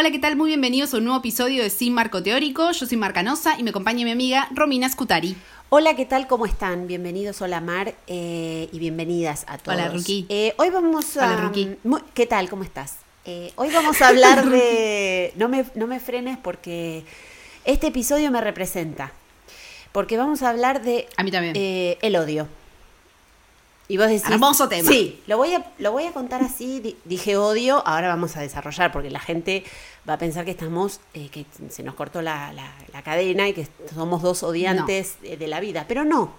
Hola, ¿qué tal? Muy bienvenidos a un nuevo episodio de Sin Marco Teórico. Yo soy Marcanosa y me acompaña mi amiga Romina Scutari. Hola, ¿qué tal? ¿Cómo están? Bienvenidos, hola Mar, eh, y bienvenidas a todos. Hola, Ruki. Eh, hoy vamos a... Hola, Ruki. ¿Qué tal? ¿Cómo estás? Eh, hoy vamos a hablar de... No me, no me frenes porque este episodio me representa. Porque vamos a hablar de... A mí también. el odio. Y vos decís... Hermoso tema. Sí, lo voy a, lo voy a contar así. di- Dije odio, ahora vamos a desarrollar porque la gente va a pensar que estamos, eh, que se nos cortó la, la- la cadena y que somos dos odiantes de la vida. Pero no.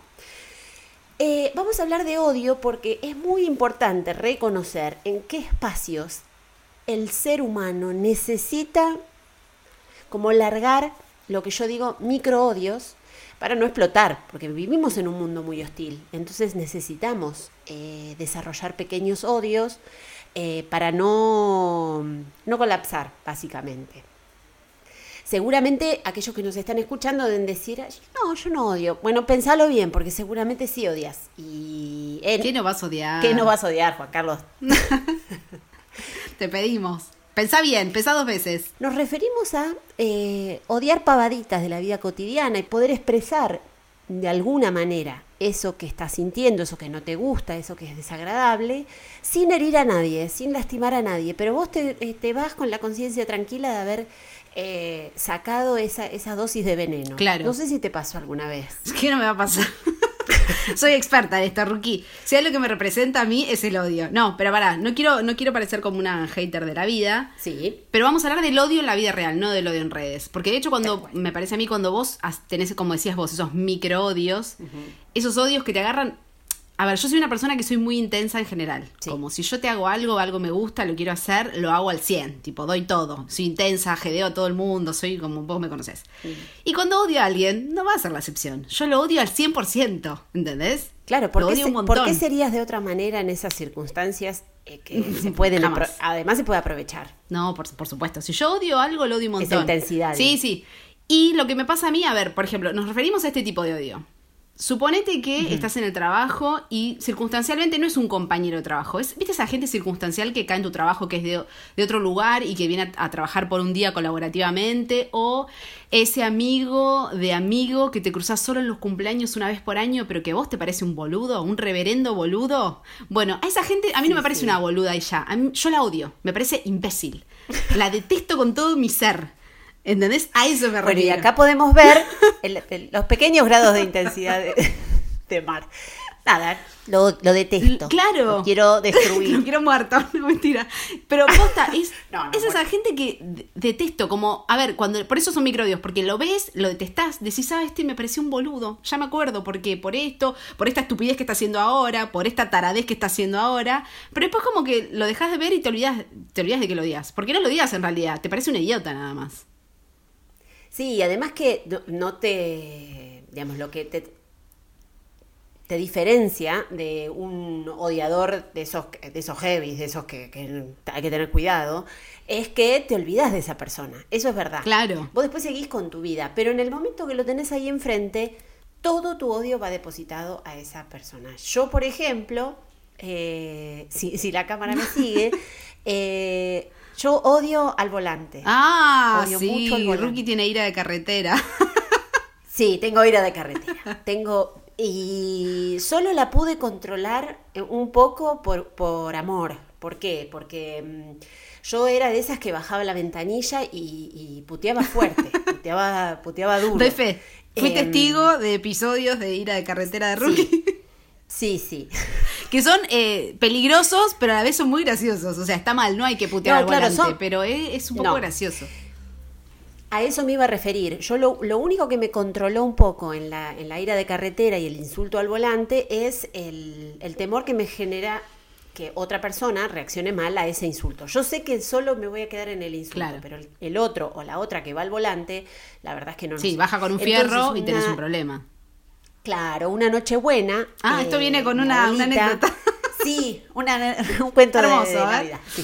Eh, vamos a hablar de odio porque es muy importante reconocer en qué espacios el ser humano necesita como largar lo que yo digo micro odios para no explotar, porque vivimos en un mundo muy hostil. Entonces necesitamos eh, desarrollar pequeños odios eh, para no, no colapsar, básicamente. Seguramente aquellos que nos están escuchando deben decir, "Ay, no, yo no odio. Bueno, pensalo bien, porque seguramente sí odias. Y en- ¿Qué no vas a odiar? ¿Qué no vas a odiar, Juan Carlos? Te pedimos. Pensá bien, pensá dos veces. Nos referimos a eh, odiar pavaditas de la vida cotidiana y poder expresar de alguna manera eso que estás sintiendo, eso que no te gusta, eso que es desagradable, sin herir a nadie, sin lastimar a nadie. Pero vos te, eh, te vas con la conciencia tranquila de haber eh, sacado esa, esa dosis de veneno. Claro. No sé si te pasó alguna vez. ¿Qué no me va a pasar? Soy experta en esto, Rookie. Si hay lo que me representa a mí es el odio. No, pero pará, no quiero, no quiero parecer como una hater de la vida. Sí. Pero vamos a hablar del odio en la vida real, no del odio en redes. Porque de hecho, cuando me parece a mí, cuando vos tenés, como decías vos, esos micro odios, esos odios que te agarran. A ver, yo soy una persona que soy muy intensa en general. Sí. Como si yo te hago algo, algo me gusta, lo quiero hacer, lo hago al 100. Tipo, doy todo. Soy intensa, jedeo a todo el mundo, soy como vos me conocés. Y cuando odio a alguien, no va a ser la excepción. Yo lo odio al 100%, ¿entendés? Claro, ¿por lo qué, odio se- un montón. por qué serías de otra manera en esas circunstancias eh, que se pueden además se puede aprovechar? No, por, por supuesto. Si yo odio algo, lo odio un Esa montón. intensidad, Sí, sí. Y lo que me pasa a mí, a ver, por ejemplo, nos referimos a este tipo de odio. Suponete que estás en el trabajo y circunstancialmente no es un compañero de trabajo. Es, ¿Viste esa gente circunstancial que cae en tu trabajo que es de, de otro lugar y que viene a, a trabajar por un día colaborativamente? O ese amigo de amigo que te cruzas solo en los cumpleaños una vez por año, pero que a vos te parece un boludo, un reverendo boludo. Bueno, a esa gente, a mí no me parece sí. una boluda ella. A mí- yo la odio. Me parece imbécil. La detesto con todo mi ser. ¿Entendés? A eso me Bueno, y refiero. acá podemos ver el- el- los pequeños grados de intensidad de, de Mar. Nada, lo, lo detesto. Claro. Lo quiero destruir. Lo quiero muerto, no mentira. Pero posta, es, No, no, es esa gente que de- detesto, como, a ver, cuando por eso son microodios, porque lo ves, lo detestás, decís, ah, este me pareció un boludo, ya me acuerdo, porque por esto, por esta estupidez que está haciendo ahora, por esta taradez que está haciendo ahora, pero después como que lo dejas de ver y te olvidas, te olvidas de que lo odias, porque no lo odias en realidad, te parece un idiota nada más. Sí, y además que no, no te, digamos, lo que te, te diferencia de un odiador de esos, de esos heavies, de esos que, que hay que tener cuidado, es que te olvidas de esa persona. Eso es verdad. Claro. Vos después seguís con tu vida, pero en el momento que lo tenés ahí enfrente, todo tu odio va depositado a esa persona. Yo, por ejemplo, eh, si, si la cámara me sigue, eh, yo odio al volante. Ah, Odio sí, mucho el volante. Rookie tiene ira de carretera. Sí, tengo ira de carretera. Tengo. Y solo la pude controlar eh, un poco por, por amor. ¿Por qué? Porque mm, yo era de esas que bajaba la ventanilla y, y puteaba fuerte, puteaba, puteaba duro. Doy fe. Fui Em, testigo de episodios de ira de carretera de Rookie. Sí, sí. Que son eh, peligrosos, pero a la vez son muy graciosos. O sea, está mal, no hay que putear No, al claro, volante, son- pero es, es un poco No. gracioso. A eso me iba a referir. Yo lo, lo único que me controló un poco en la, en la ira de carretera y el insulto al volante es el, el temor que me genera que otra persona reaccione mal a ese insulto. Yo sé que solo me voy a quedar en el insulto, Claro. pero el, el otro o la otra que va al volante, la verdad es que no Sí, sé. baja con un Entonces, fierro y tenés una- un problema. Claro, una noche buena. Ah, esto viene con una- una anécdota. Sí, una- un cuento Hermoso, de, ¿eh? Navidad. sí.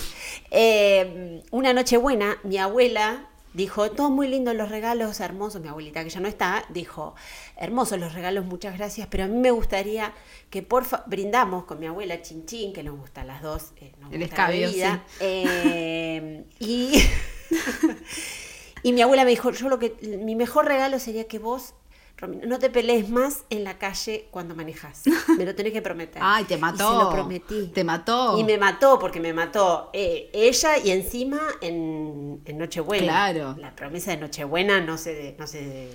Eh, una noche buena, mi abuela dijo, todos muy lindos los regalos, hermosos, mi abuelita que ya no está, dijo, hermosos los regalos, muchas gracias, pero a mí me gustaría que porfa, brindamos con mi abuela Chinchín, que nos gusta a las dos, eh, nos El gusta la escabio, eh, y y mi abuela me dijo, yo lo que, mi mejor regalo sería que vos no te pelees más en la calle cuando manejas. Me lo tenés que prometer. Ay, te mató. Y se lo prometí. Te mató. Y me mató porque me mató eh, ella y encima en, Nochebuena. Claro. La promesa de Nochebuena no se, no se,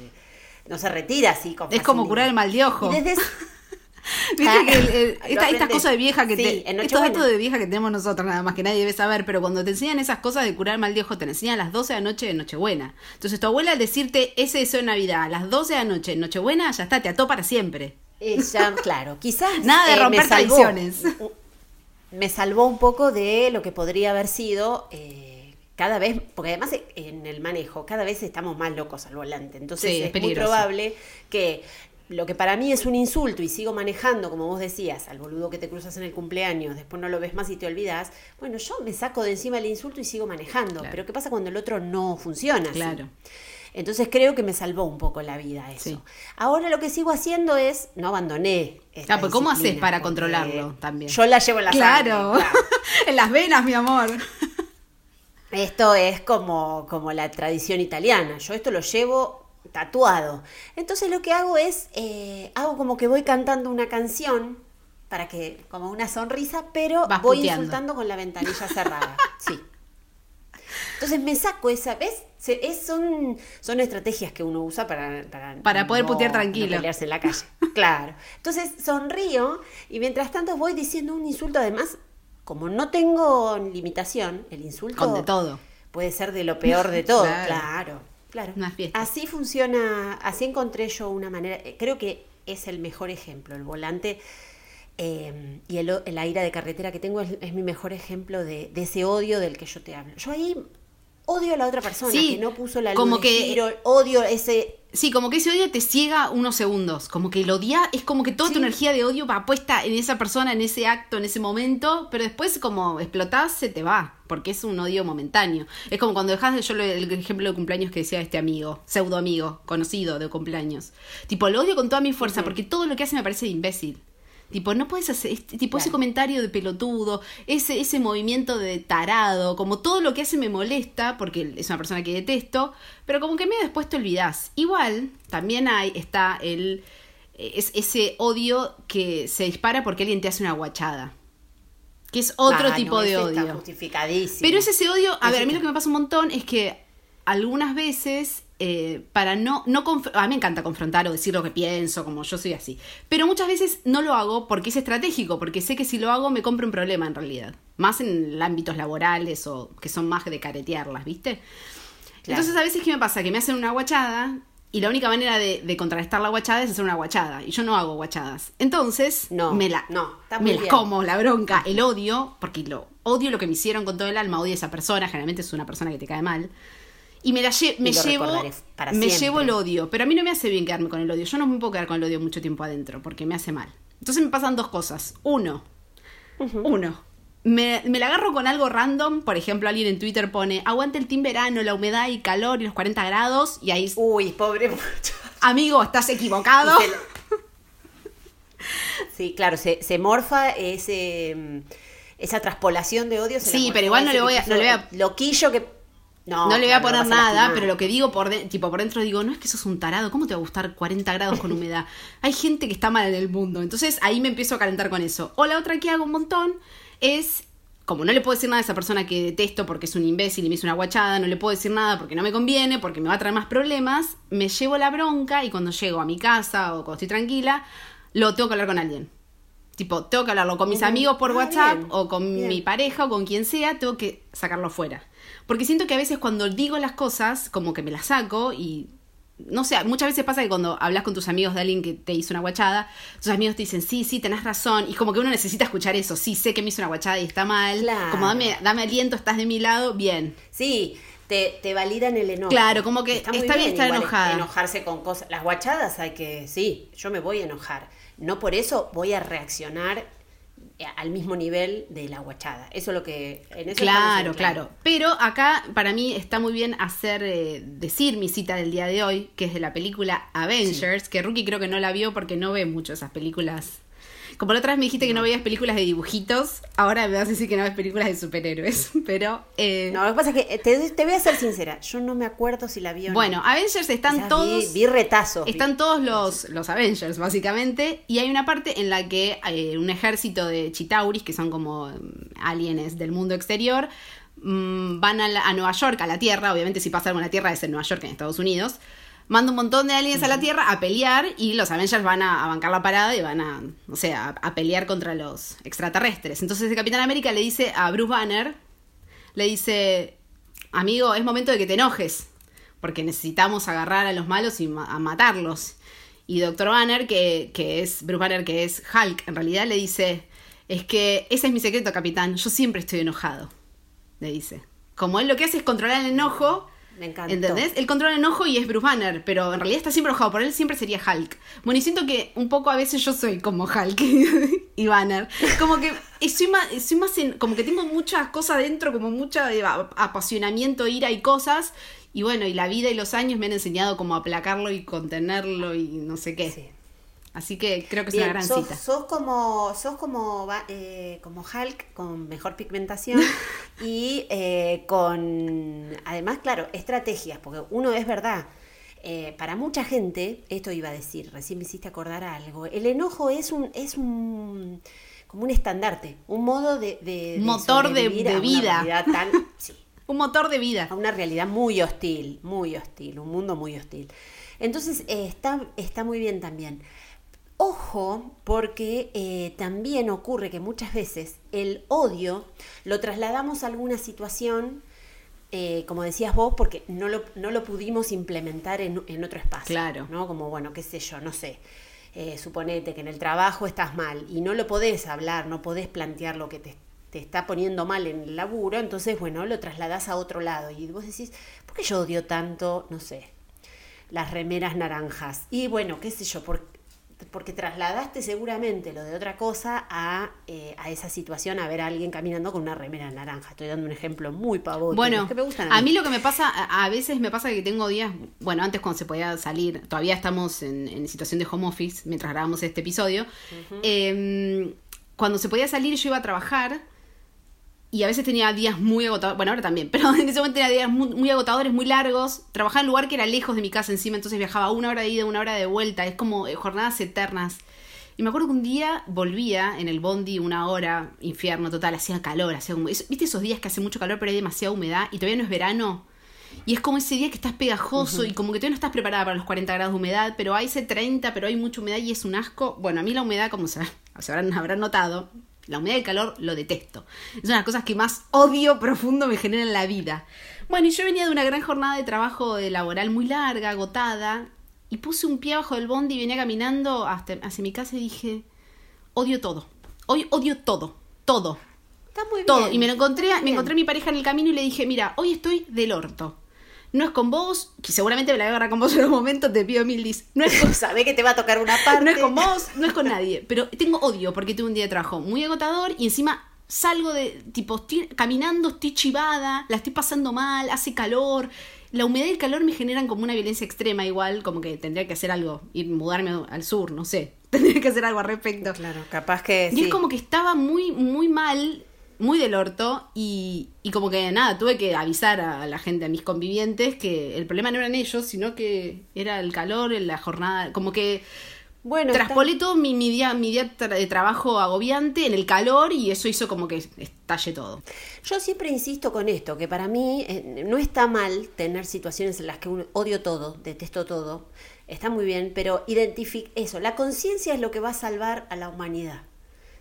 no se retira así. Con es como curar el mal de ojo. Y desde, Viste que esta, cosa de vieja que te, esto, esto de vieja que tenemos nosotros nada más que nadie debe saber, pero cuando te enseñan esas cosas de curar mal de ojo, te enseñan a las 12 de la noche de Nochebuena. Entonces tu abuela al decirte ese deseo de Navidad a las 12 de la noche en Nochebuena, ya está, te ató para siempre. Ya, claro, quizás nada de eh, romper tradiciones. Me salvó un poco de lo que podría haber sido eh, cada vez, porque además en el manejo cada vez estamos más locos al volante, entonces es muy probable que lo que para mí es un insulto y sigo manejando, como vos decías, al boludo que te cruzas en el cumpleaños, después no lo ves más y te olvidas, bueno, yo me saco de encima el insulto y sigo manejando. Pero ¿qué pasa cuando el otro no funciona? Claro. Entonces creo que me salvó un poco la vida eso. Ahora lo que sigo haciendo es, no abandoné. Esta ah, pues ¿cómo haces para controlarlo también? Yo la llevo en la claro. claro. en las venas, mi amor. Esto es como, como la tradición italiana. Yo esto lo llevo tatuado. Entonces lo que hago es, eh, hago como que voy cantando una canción para que, como una sonrisa, pero voy insultando con la ventanilla cerrada. sí. Entonces me saco esa, ¿ves? Es, son, son estrategias que uno usa para... Para, poder putear tranquilo. pelearse en la calle. claro. Entonces sonrío y mientras tanto voy diciendo un insulto. Además, como no tengo limitación, el insulto... Con de todo. Puede ser de lo peor de todo. claro. Claro. Una fiesta. Así funciona, así encontré yo una manera, eh, creo que es el mejor ejemplo, el volante eh, y el, la ira de carretera que tengo es, mi mejor ejemplo de, ese odio del que yo te hablo. Yo ahí odio a la otra persona que no puso la luz como que odio ese Sí, como que ese odio te ciega unos segundos. Como que el odia es como que toda tu energía de odio va puesta en esa persona, en ese acto, en ese momento, pero después como explotás, se te va, porque es un odio momentáneo. Es como cuando dejas de yo el ejemplo de cumpleaños que decía este amigo, pseudo amigo, conocido de cumpleaños. Tipo, lo odio con toda mi fuerza, porque todo lo que hace me parece imbécil. Tipo, no puedes hacer, tipo ese comentario de pelotudo, ese, ese movimiento de tarado, como todo lo que hace me molesta, porque es una persona que detesto, pero como que me después te olvidas. Igual, también hay, está el, es, ese odio que se dispara porque alguien te hace una guachada. Que es otro ah, tipo de odio. justificadísimo. Pero es ese odio, a ver, a mí lo que me pasa un montón es que algunas veces eh, para no, no a mí me encanta confrontar o decir lo que pienso, como yo soy así, pero muchas veces no lo hago porque es estratégico, porque sé que si lo hago me compro un problema en realidad, más en ámbitos laborales o que son más de caretearlas, ¿viste? Entonces a veces ¿qué me pasa? Que me hacen una guachada y la única manera de, contrarrestar la guachada es hacer una guachada. Y yo no hago guachadas. Entonces, no, me la, no, me la como, la bronca, el odio, porque lo odio lo que me hicieron con todo el alma, odio a esa persona, generalmente es una persona que te cae mal. Y me, la me llevo me llevo el odio, pero a mí no me hace bien quedarme con el odio. Yo no me puedo quedar con el odio mucho tiempo adentro porque me hace mal. Entonces me pasan dos cosas. Uno, uno, me, me, la agarro con algo random. Por ejemplo, alguien en Twitter pone, aguante el team verano, la humedad y calor y los 40 grados. Y ahí... Uy, pobre Amigo, estás equivocado. Sí, claro, se, se morfa ese, mm, esa traspolación de odio. sí, pero igual no le voy a... No le voy a... Loquillo que no, le voy a poner nada, pero lo que digo por, tipo, por dentro digo, no es que sos un tarado, ¿cómo te va a gustar 40 grados con humedad? Hay gente que está mal en el mundo. Entonces ahí me empiezo a calentar con eso. O la otra que hago un montón es, como no le puedo decir nada a esa persona que detesto porque es un imbécil y me hizo una guachada, no le puedo decir nada porque no me conviene, porque me va a traer más problemas, me llevo la bronca y cuando llego a mi casa o cuando estoy tranquila, lo tengo que hablar con alguien. Tipo, tengo que hablarlo con mis amigos por ah, WhatsApp o con mi pareja o con quien sea, tengo que sacarlo fuera. Porque siento que a veces cuando digo las cosas, como que me las saco y no sé, muchas veces pasa que cuando hablas con tus amigos de alguien que te hizo una guachada, tus amigos te dicen, sí, sí, tenés razón, y como que uno necesita escuchar eso, sí, sé que me hizo una guachada y está mal, como dame, dame aliento, estás de mi lado, bien. Sí, te, te validan el enojo. Claro, como que está, bien, estar enojada. Enojarse con cosas, las guachadas hay que, sí, yo me voy a enojar, no por eso voy a reaccionar al mismo nivel de la guachada. Eso es lo que... claro, claro. Pero acá para mí está muy bien hacer, eh, decir mi cita del día de hoy, que es de la película Avengers, que Rookie creo que no la vio porque no ve mucho esas películas Como la otra vez me dijiste que no veías películas de dibujitos, ahora me vas a decir que no ves películas de superhéroes. Pero. Eh, no, lo que pasa es que te, te, voy a ser sincera, yo no me acuerdo si la vi o Bueno, Avengers están todos. Vi, retazos. Están todos los, los Avengers, básicamente. Y hay una parte en la que hay un ejército de Chitauris, que son como mm, aliens del mundo exterior, mm, van a, a Nueva York, a la Tierra. Obviamente, si pasa algo en la Tierra es en Nueva York, en Estados Unidos manda un montón de aliens a la Tierra a pelear y los Avengers van a, bancar la parada y van a, o sea, a, pelear contra los extraterrestres. Entonces el Capitán América le dice a Bruce Banner, le dice, amigo, es momento de que te enojes, porque necesitamos agarrar a los malos y a matarlos. Y Doctor Banner, que, que es Bruce Banner, que es Hulk, en realidad le dice, es que ese es mi secreto, capitán, yo siempre estoy enojado, le dice. Como él lo que hace es controlar el enojo me encanta. ¿Entendés? Él controla el enojo y es Bruce Banner, pero en realidad está siempre enojado. Por él siempre sería Hulk. Bueno, y siento que un poco a veces yo soy como Hulk y Banner. Como que soy más, soy más como que tengo muchas cosas dentro, como mucho eh, apasionamiento, ira y cosas. Y bueno, y la vida y los años me han enseñado como aplacarlo y contenerlo y no sé qué. Sí. Así que creo que es una gran cita. Sos como, sos como, eh, como Hulk con mejor pigmentación y eh, con, además, claro, estrategias, porque uno es verdad. Eh, para mucha gente, esto iba a decir, recién me hiciste acordar algo, el enojo es un, es un como un estandarte, un modo de, de, motor de, vida. sí, un motor de vida. A una realidad muy hostil, muy hostil, un mundo muy hostil. Entonces está, está muy bien también. Ojo, porque eh, también ocurre que muchas veces el odio lo trasladamos a alguna situación, eh, como decías vos, porque no lo, no lo pudimos implementar en, otro espacio. Claro. ¿no? Como, bueno, qué sé yo, no sé. Eh, suponete que en el trabajo estás mal y no lo podés hablar, no podés plantear lo que te, te está poniendo mal en el laburo, entonces, bueno, lo trasladás a otro lado. Y vos decís, ¿por qué yo odio tanto, no sé, las remeras naranjas? Y bueno, qué sé yo, porque porque trasladaste seguramente lo de otra cosa a, eh, a, esa situación, a ver a alguien caminando con una remera naranja. Estoy dando un ejemplo muy pavote. Bueno, que me gustan a, mí. lo que me pasa, a, veces me pasa que tengo días, bueno, antes cuando se podía salir, todavía estamos en, situación de home office mientras grabamos este episodio, em, cuando se podía salir yo iba a trabajar y a veces tenía días muy agotadores, bueno, ahora también, pero en ese momento tenía días muy, agotadores, muy largos. Trabajaba en un lugar que era lejos de mi casa encima, entonces viajaba una hora de ida, una hora de vuelta. Es como eh, jornadas eternas. Y me acuerdo que un día volvía en el bondi una hora, infierno total, hacía calor, hacía como... ¿Viste esos días que hace mucho calor pero hay demasiada humedad y todavía no es verano? Y es como ese día que estás pegajoso y como que todavía no estás preparada para los 40 grados de humedad, pero hay ese 30, pero hay mucha humedad y es un asco. Bueno, a mí la humedad, como se, se habrán, habrán notado, la humedad y el calor lo detesto. Es una de las cosas que más odio profundo me genera en la vida. Bueno, y yo venía de una gran jornada de trabajo laboral muy larga, agotada, y puse un pie abajo del bondi y venía caminando hasta, hacia mi casa y dije, odio todo. Hoy odio todo. Todo. Está muy bien. Todo. Y me encontré, me encontré a mi pareja en el camino y le dije, mira, hoy estoy del orto no es con vos, que seguramente me la voy a agarrar con vos en un momento, te pido mil dis. No es con... Sabe que te va a tocar una parte. No es con vos, no es con nadie. Pero tengo odio porque tuve un día de trabajo muy agotador y encima salgo de, tipo, estoy caminando, estoy chivada, la estoy pasando mal, hace calor. La humedad y el calor me generan como una violencia extrema igual, como que tendría que hacer algo, ir mudarme al sur, no sé. Tendría que hacer algo al respecto. Claro, capaz que... Y es como que estaba muy, muy mal muy del orto y, y, como que nada, tuve que avisar a la gente, a mis convivientes, que el problema no eran ellos, sino que era el calor, la jornada, como que bueno, traspolé todo mi, mi, día, mi día de trabajo agobiante en el calor y eso hizo como que estalle todo. Yo siempre insisto con esto, que para mí eh, no está mal tener situaciones en las que uno odio todo, detesto todo, está muy bien, pero identifique eso, la conciencia es lo que va a salvar a la humanidad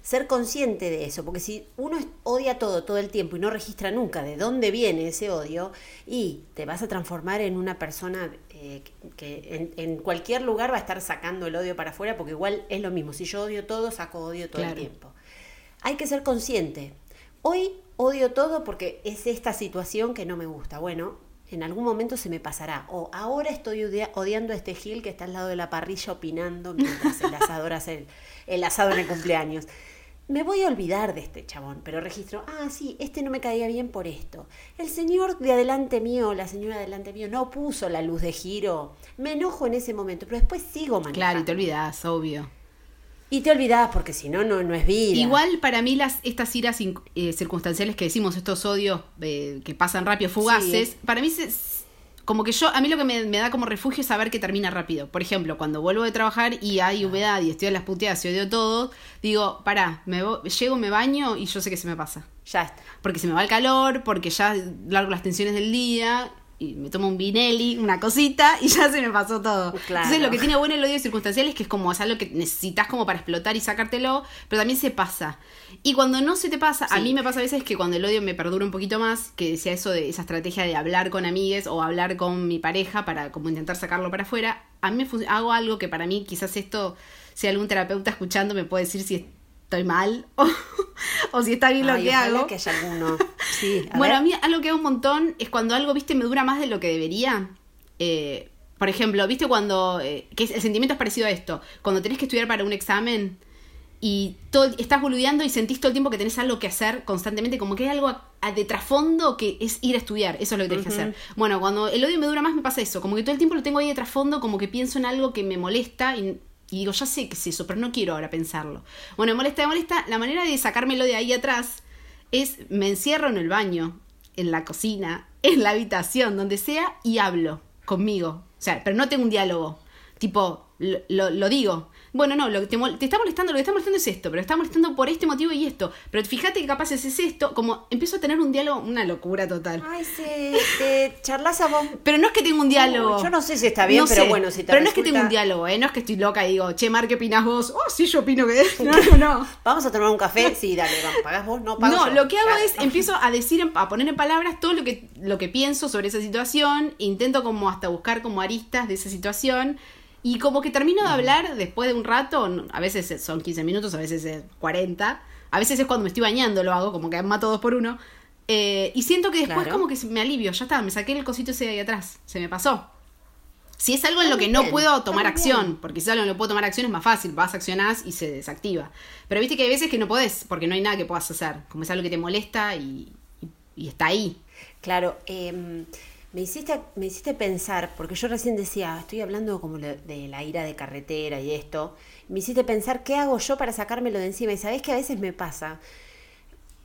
ser consciente de eso, porque si uno odia todo todo el tiempo y no registra nunca de dónde viene ese odio, y te vas a transformar en una persona eh, que en, cualquier lugar va a estar sacando el odio para afuera, porque igual es lo mismo, si yo odio todo, saco odio todo el tiempo. Hay que ser consciente. Hoy odio todo porque es esta situación que no me gusta. Bueno, en algún momento se me pasará. O ahora estoy odiando a este Gil que está al lado de la parrilla opinando mientras el asador hace el asado en el cumpleaños me voy a olvidar de este chabón, pero registro, ah, sí, este no me caía bien por esto. El señor de adelante mío, la señora de adelante mío, no puso la luz de giro. Me enojo en ese momento, pero después sigo manejando. Claro, y te olvidas, obvio. Y te olvidás, porque si no, no, no es vida. Igual para mí las estas iras eh, circunstanciales que decimos, estos odios eh, que pasan rápido, fugaces, para mí se, como que yo, a mí lo que me, da como refugio es saber que termina rápido. Por ejemplo, cuando vuelvo de trabajar y hay humedad y estoy en las puteadas y odio todo, digo, pará, me llego, me baño y yo sé que se me pasa. Ya está. Porque se me va el calor, porque ya largo las tensiones del día y me tomo un vinelli, una cosita y ya se me pasó todo. Entonces lo que tiene bueno el odio circunstancial es que es como es algo que necesitas como para explotar y sacártelo, pero también se pasa. Y cuando no se te pasa, a mí me pasa a veces que cuando el odio me perdura un poquito más, que decía eso de esa estrategia de hablar con amigues o hablar con mi pareja para como intentar sacarlo para afuera, a mí me hago algo que para mí quizás esto, si algún terapeuta escuchando me puede decir si estoy mal o, si está bien lo que hago. Que haya alguno. Sí, bueno, a mí algo que hago un montón es cuando algo, viste, me dura más de lo que debería. Eh, por ejemplo, viste cuando, eh, que el sentimiento es parecido a esto, cuando tenés que estudiar para un examen y todo, estás boludeando y sentís todo el tiempo que tenés algo que hacer constantemente, como que hay algo de trasfondo que es ir a estudiar, eso es lo que tenés que hacer. Bueno, cuando el odio me dura más me pasa eso, como que todo el tiempo lo tengo ahí de trasfondo, como que pienso en algo que me molesta y y digo, ya sé que es eso, pero no quiero ahora pensarlo. Bueno, molesta, molesta. La manera de sacármelo de ahí atrás es me encierro en el baño, en la cocina, en la habitación, donde sea, y hablo conmigo. O sea, pero no tengo un diálogo. Tipo, lo, lo digo. Bueno, no, lo que te, está molestando, lo que está molestando es esto, pero está molestando por este motivo y esto. Pero fíjate que capaz es esto, como empiezo a tener un diálogo, una locura total. Ay, se, te charlas a vos. Pero no es que tengo un diálogo. yo no sé si está bien, pero bueno, si te Pero no es que tengo un diálogo, ¿eh? No es que estoy loca y digo, che, Mar, ¿qué opinas vos? Oh, sí, yo opino que. No, no, no. Vamos a tomar un café, sí, dale, vamos, ¿pagás vos? No, pago No, lo que hago es, empiezo a decir, a poner en palabras todo lo que, lo que pienso sobre esa situación, intento como hasta buscar como aristas de esa situación y como que termino de hablar después de un rato, a veces son 15 minutos, a veces es 40, a veces es cuando me estoy bañando lo hago, como que mato dos por uno. Eh, y siento que después como que me alivio, ya está, me saqué el cosito ese de ahí atrás, se me pasó. Si es algo en lo que no puedo tomar acción, porque si es algo en lo que puedo tomar acción es más fácil, vas, accionás y se desactiva. Pero viste que hay veces que no podés, porque no hay nada que puedas hacer, como es algo que te molesta y, y está ahí. Claro, eh, me hiciste, me hiciste pensar, porque yo recién decía, estoy hablando como de la ira de carretera y esto, me hiciste pensar qué hago yo para sacármelo de encima. Y sabés que a veces me pasa,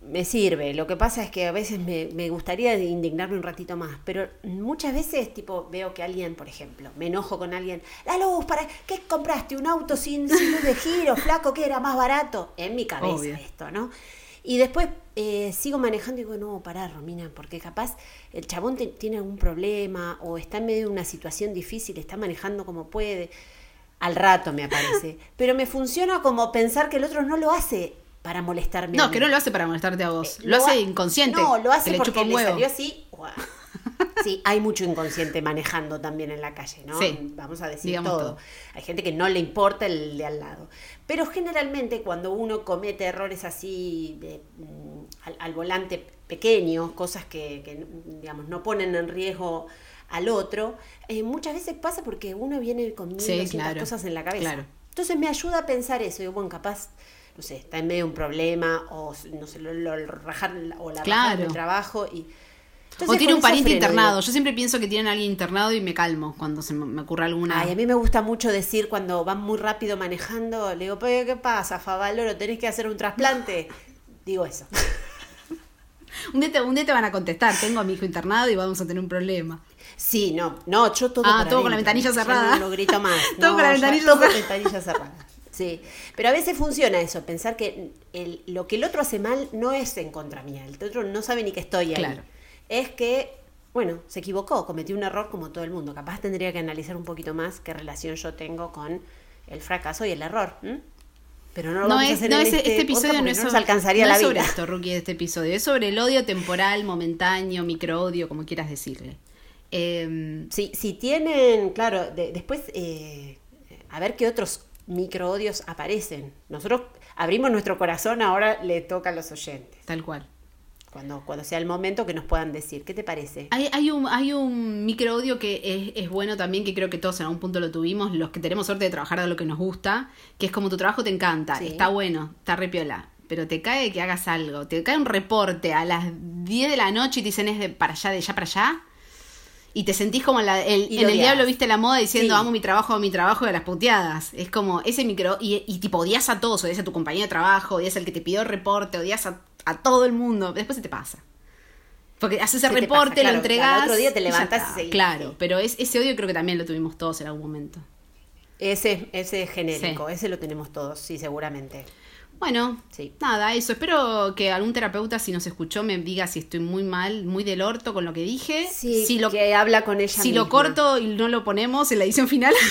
me sirve, lo que pasa es que a veces me, me gustaría indignarme un ratito más, pero muchas veces tipo veo que alguien, por ejemplo, me enojo con alguien, la luz, ¿para qué compraste un auto sin, sin luz de giro, flaco, que era más barato? En mi cabeza esto, ¿no? Y después eh, sigo manejando y digo, no, pará, Romina, porque capaz el chabón tiene algún problema o está en medio de una situación difícil, está manejando como puede. Al rato me aparece. Pero me funciona como pensar que el otro no lo hace para molestarme. No, que no lo hace para molestarte a vos. Eh, lo, hace inconsciente. No, lo hace porque le, salió así. Sí, hay mucho inconsciente manejando también en la calle, ¿no? Sí, Vamos a decir todo. Hay gente que no le importa el de al lado. Pero generalmente cuando uno comete errores así de, mm, al, volante pequeños, cosas que, digamos, no ponen en riesgo al otro, eh, muchas veces pasa porque uno viene con sí, cosas en la cabeza. Entonces me ayuda a pensar eso. Digo, bueno, capaz no sé, está en medio de un problema o no sé, lo, rajar o la claro. del trabajo y o tiene un pariente internado. Yo siempre pienso que tienen a alguien internado y me calmo cuando se me ocurre alguna. Ay, a mí me gusta mucho decir cuando van muy rápido manejando, le digo, ¿qué pasa, Favaloro? ¿Tenés que hacer un trasplante? digo eso. un, día te, un día te van a contestar, tengo a mi hijo internado y vamos a tener un problema. Sí, no, no, yo todo. Ah, todo con la ventanilla cerrada. no, grito más. todo con la ventanilla cerrada. ventanilla cerrada. Sí, pero a veces funciona eso, pensar que el, lo que el otro hace mal no es en contra mía, el otro no sabe ni que estoy ahí. Claro es que, bueno, se equivocó, cometió un error como todo el mundo. Capaz tendría que analizar un poquito más qué relación yo tengo con el fracaso y el error. Pero no lo vamos a hacer en este, este, episodio no, es sobre, alcanzaría la vida. sobre esto, Rookie, este episodio. Es sobre el odio temporal, momentáneo, microodio, como quieras decirle. Eh, si tienen, claro, después, eh, a ver qué otros microodios aparecen. Nosotros abrimos nuestro corazón, ahora le toca a los oyentes. Tal cual cuando, cuando sea el momento que nos puedan decir. ¿Qué te parece? Hay, hay un, hay un micro odio que es, es, bueno también, que creo que todos en algún punto lo tuvimos, los que tenemos suerte de trabajar de lo que nos gusta, que es como tu trabajo te encanta, está bueno, está repiola. Pero te cae que hagas algo, te cae un reporte a las 10 de la noche y te dicen es de para allá, de allá para allá. Y te sentís como en, la- el, Y en el diablo viste la moda diciendo Sí. amo mi trabajo, amo mi trabajo de las puteadas. Es como ese micro. Y, y tipo odias a todos, odias a tu compañero de trabajo, odias al que te pidió el reporte, odias a, a todo el mundo. Después se te pasa. Porque haces el reporte, claro. lo entregás. Al otro día te está. y seguís, Claro, pero es, ese odio creo que también lo tuvimos todos en algún momento. Ese, ese es genérico, ese lo tenemos todos, sí, seguramente. Bueno, Sí. nada, eso. Espero que algún terapeuta, si nos escuchó, me diga si estoy muy mal, muy del orto con lo que dije. Sí, si lo, que habla con ella si lo corto y no lo ponemos en la edición final.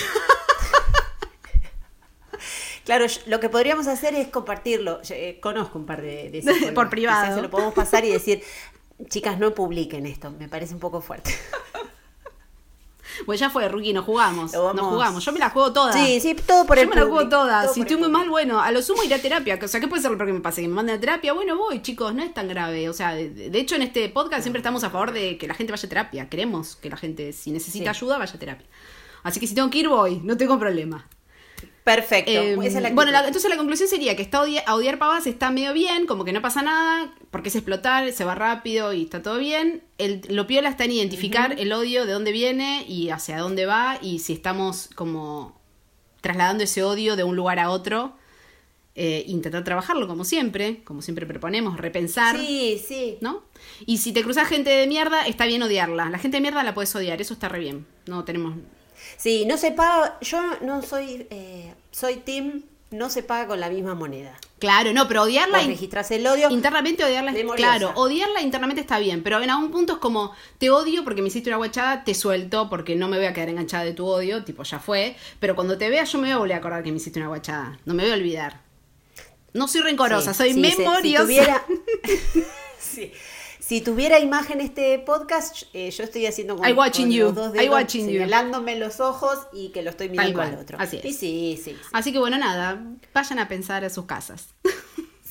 Claro, lo que podríamos hacer es compartirlo. Yo, eh, conozco un par de. Por privado. Quizás se lo podemos pasar y decir, chicas, no publiquen esto, me parece un poco fuerte. pues ya fue, Rookie, nos jugamos. Nos jugamos. Yo me la juego toda. Sí, sí, todo por Yo el me la juego toda. Si estoy muy mal, bueno, a lo sumo iré a terapia. O sea, ¿qué puede ser lo peor que me pase? Que me manden a terapia. Bueno, voy, chicos, no es tan grave. O sea, de, de hecho, en este podcast siempre estamos a favor de que la gente vaya a terapia. Queremos que la gente, si necesita Sí. ayuda, vaya a terapia. Así que si tengo que ir, voy. No tengo problema. Perfecto. Eh, esa es la bueno, la- entonces la conclusión sería que está odia- a odiar pavas está medio bien, como que no pasa nada, porque es explotar, se va rápido y está todo bien. El, lo piola está en identificar el odio, de dónde viene y hacia dónde va, y si estamos como trasladando ese odio de un lugar a otro, eh, intentar trabajarlo como siempre, como siempre proponemos, repensar. Sí, sí. ¿No? Y si te cruzas gente de mierda, está bien odiarla. La gente de mierda la puedes odiar, eso está re bien. No tenemos. Sí, no se paga, yo no soy, eh, soy team, no se paga con la misma moneda. Claro, no, pero odiarla. Vos registrás el odio. Internamente odiarla, es- Memoriosa. claro, odiarla internamente está bien, pero en algún punto es como, te odio porque me hiciste una guachada, te suelto porque no me voy a quedar enganchada de tu odio, tipo, ya fue, pero cuando te vea yo me voy a volver a acordar que me hiciste una guachada, no me voy a olvidar. No soy rencorosa, Sí, soy sí, se- memoriosa. Si tuviera, Sí. Si tuviera imagen este podcast, eh, yo estoy haciendo con, I watching con you. los dos I dedos, watching you. señalándome los ojos y que lo estoy mirando al otro. así es. Y sí, sí, sí. Así que bueno, nada, vayan a pensar a sus casas.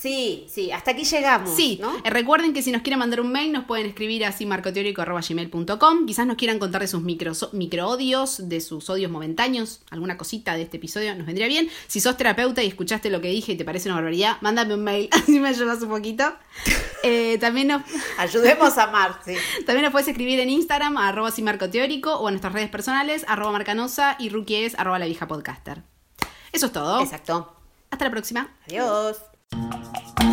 Sí, sí, hasta aquí llegamos. Sí, ¿no? eh, recuerden que si nos quieren mandar un mail nos pueden escribir así marcoteórico.gmail.com Quizás nos quieran contar de sus micro, micro odios, de sus odios momentáneos, alguna cosita de este episodio nos vendría bien. Si sos terapeuta y escuchaste lo que dije y te parece una barbaridad, mándame un mail, así me ayudas un poquito. Eh, también, nos, Ayudemos a Mar, sí. también nos puedes escribir en Instagram, a arroba así marcoteórico, o en nuestras redes personales, arroba marcanosa y rookie es arroba la vieja podcaster. Eso es todo. Exacto. Hasta la próxima. Adiós. Música